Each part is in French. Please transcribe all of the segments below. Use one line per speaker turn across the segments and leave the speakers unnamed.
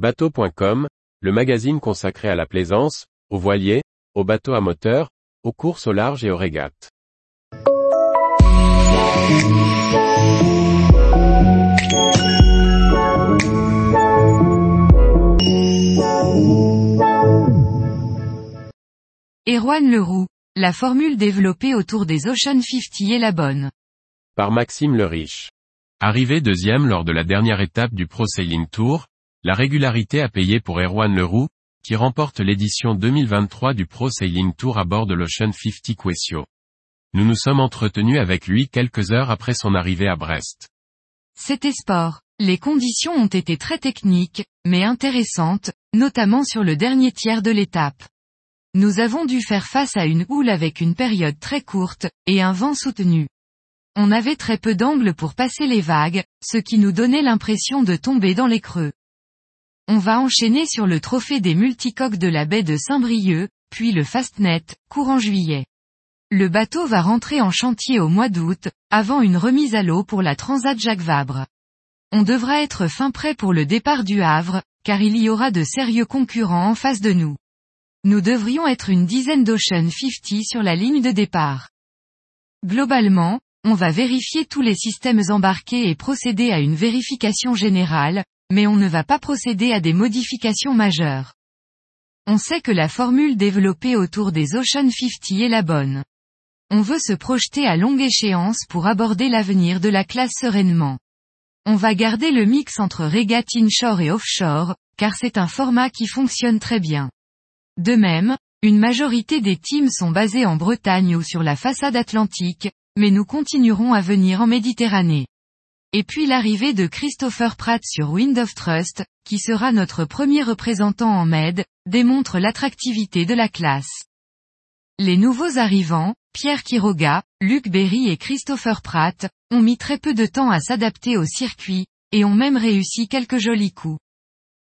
Bateau.com, le magazine consacré à la plaisance, aux voiliers, aux bateaux à moteur, aux courses au large et aux régates.
Erwan Leroux, la formule développée autour des Ocean 50 est la bonne.
Par Maxime le Riche. Arrivé deuxième lors de la dernière étape du Pro Sailing Tour, la régularité a payé pour Erwan Leroux, qui remporte l'édition 2023 du Pro Sailing Tour à bord de l'Ocean 50 Quessio. Nous nous sommes entretenus avec lui quelques heures après son arrivée à Brest.
C'était sport. Les conditions ont été très techniques, mais intéressantes, notamment sur le dernier tiers de l'étape. Nous avons dû faire face à une houle avec une période très courte, et un vent soutenu. On avait très peu d'angle pour passer les vagues, ce qui nous donnait l'impression de tomber dans les creux. On va enchaîner sur le trophée des multicoques de la baie de Saint-Brieuc, puis le Fastnet, courant juillet. Le bateau va rentrer en chantier au mois d'août, avant une remise à l'eau pour la Transat Jacques Vabre. On devra être fin prêt pour le départ du Havre, car il y aura de sérieux concurrents en face de nous. Nous devrions être une dizaine d'Ocean 50 sur la ligne de départ. Globalement, on va vérifier tous les systèmes embarqués et procéder à une vérification générale, mais on ne va pas procéder à des modifications majeures. On sait que la formule développée autour des Ocean 50 est la bonne. On veut se projeter à longue échéance pour aborder l'avenir de la classe sereinement. On va garder le mix entre régate inshore et offshore, car c'est un format qui fonctionne très bien. De même, une majorité des teams sont basés en Bretagne ou sur la façade atlantique, mais nous continuerons à venir en Méditerranée. Et puis l'arrivée de Christopher Pratt sur Wind of Trust, qui sera notre premier représentant en Med, démontre l'attractivité de la classe. Les nouveaux arrivants, Pierre Quiroga, Luc Berry et Christopher Pratt, ont mis très peu de temps à s'adapter au circuit, et ont même réussi quelques jolis coups.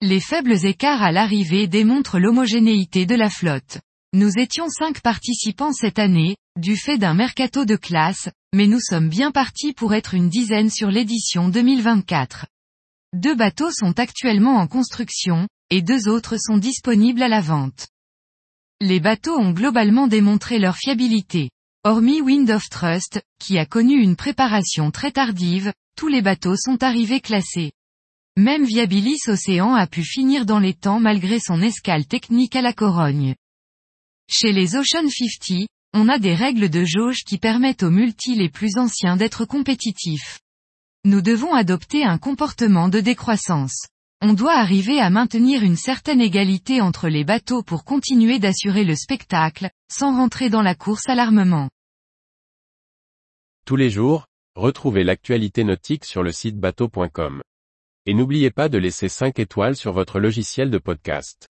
Les faibles écarts à l'arrivée démontrent l'homogénéité de la flotte. Nous étions cinq participants cette année, du fait d'un mercato de classe, mais nous sommes bien partis pour être une dizaine sur l'édition 2024. Deux bateaux sont actuellement en construction, et deux autres sont disponibles à la vente. Les bateaux ont globalement démontré leur fiabilité. Hormis Wind of Trust, qui a connu une préparation très tardive, tous les bateaux sont arrivés classés. Même Viabilis Océan a pu finir dans les temps malgré son escale technique à la Corogne. Chez les Ocean 50, on a des règles de jauge qui permettent aux multis les plus anciens d'être compétitifs. Nous devons adopter un comportement de décroissance. On doit arriver à maintenir une certaine égalité entre les bateaux pour continuer d'assurer le spectacle, sans rentrer dans la course à l'armement.
Tous les jours, retrouvez l'actualité nautique sur le site bateau.com. Et n'oubliez pas de laisser 5 étoiles sur votre logiciel de podcast.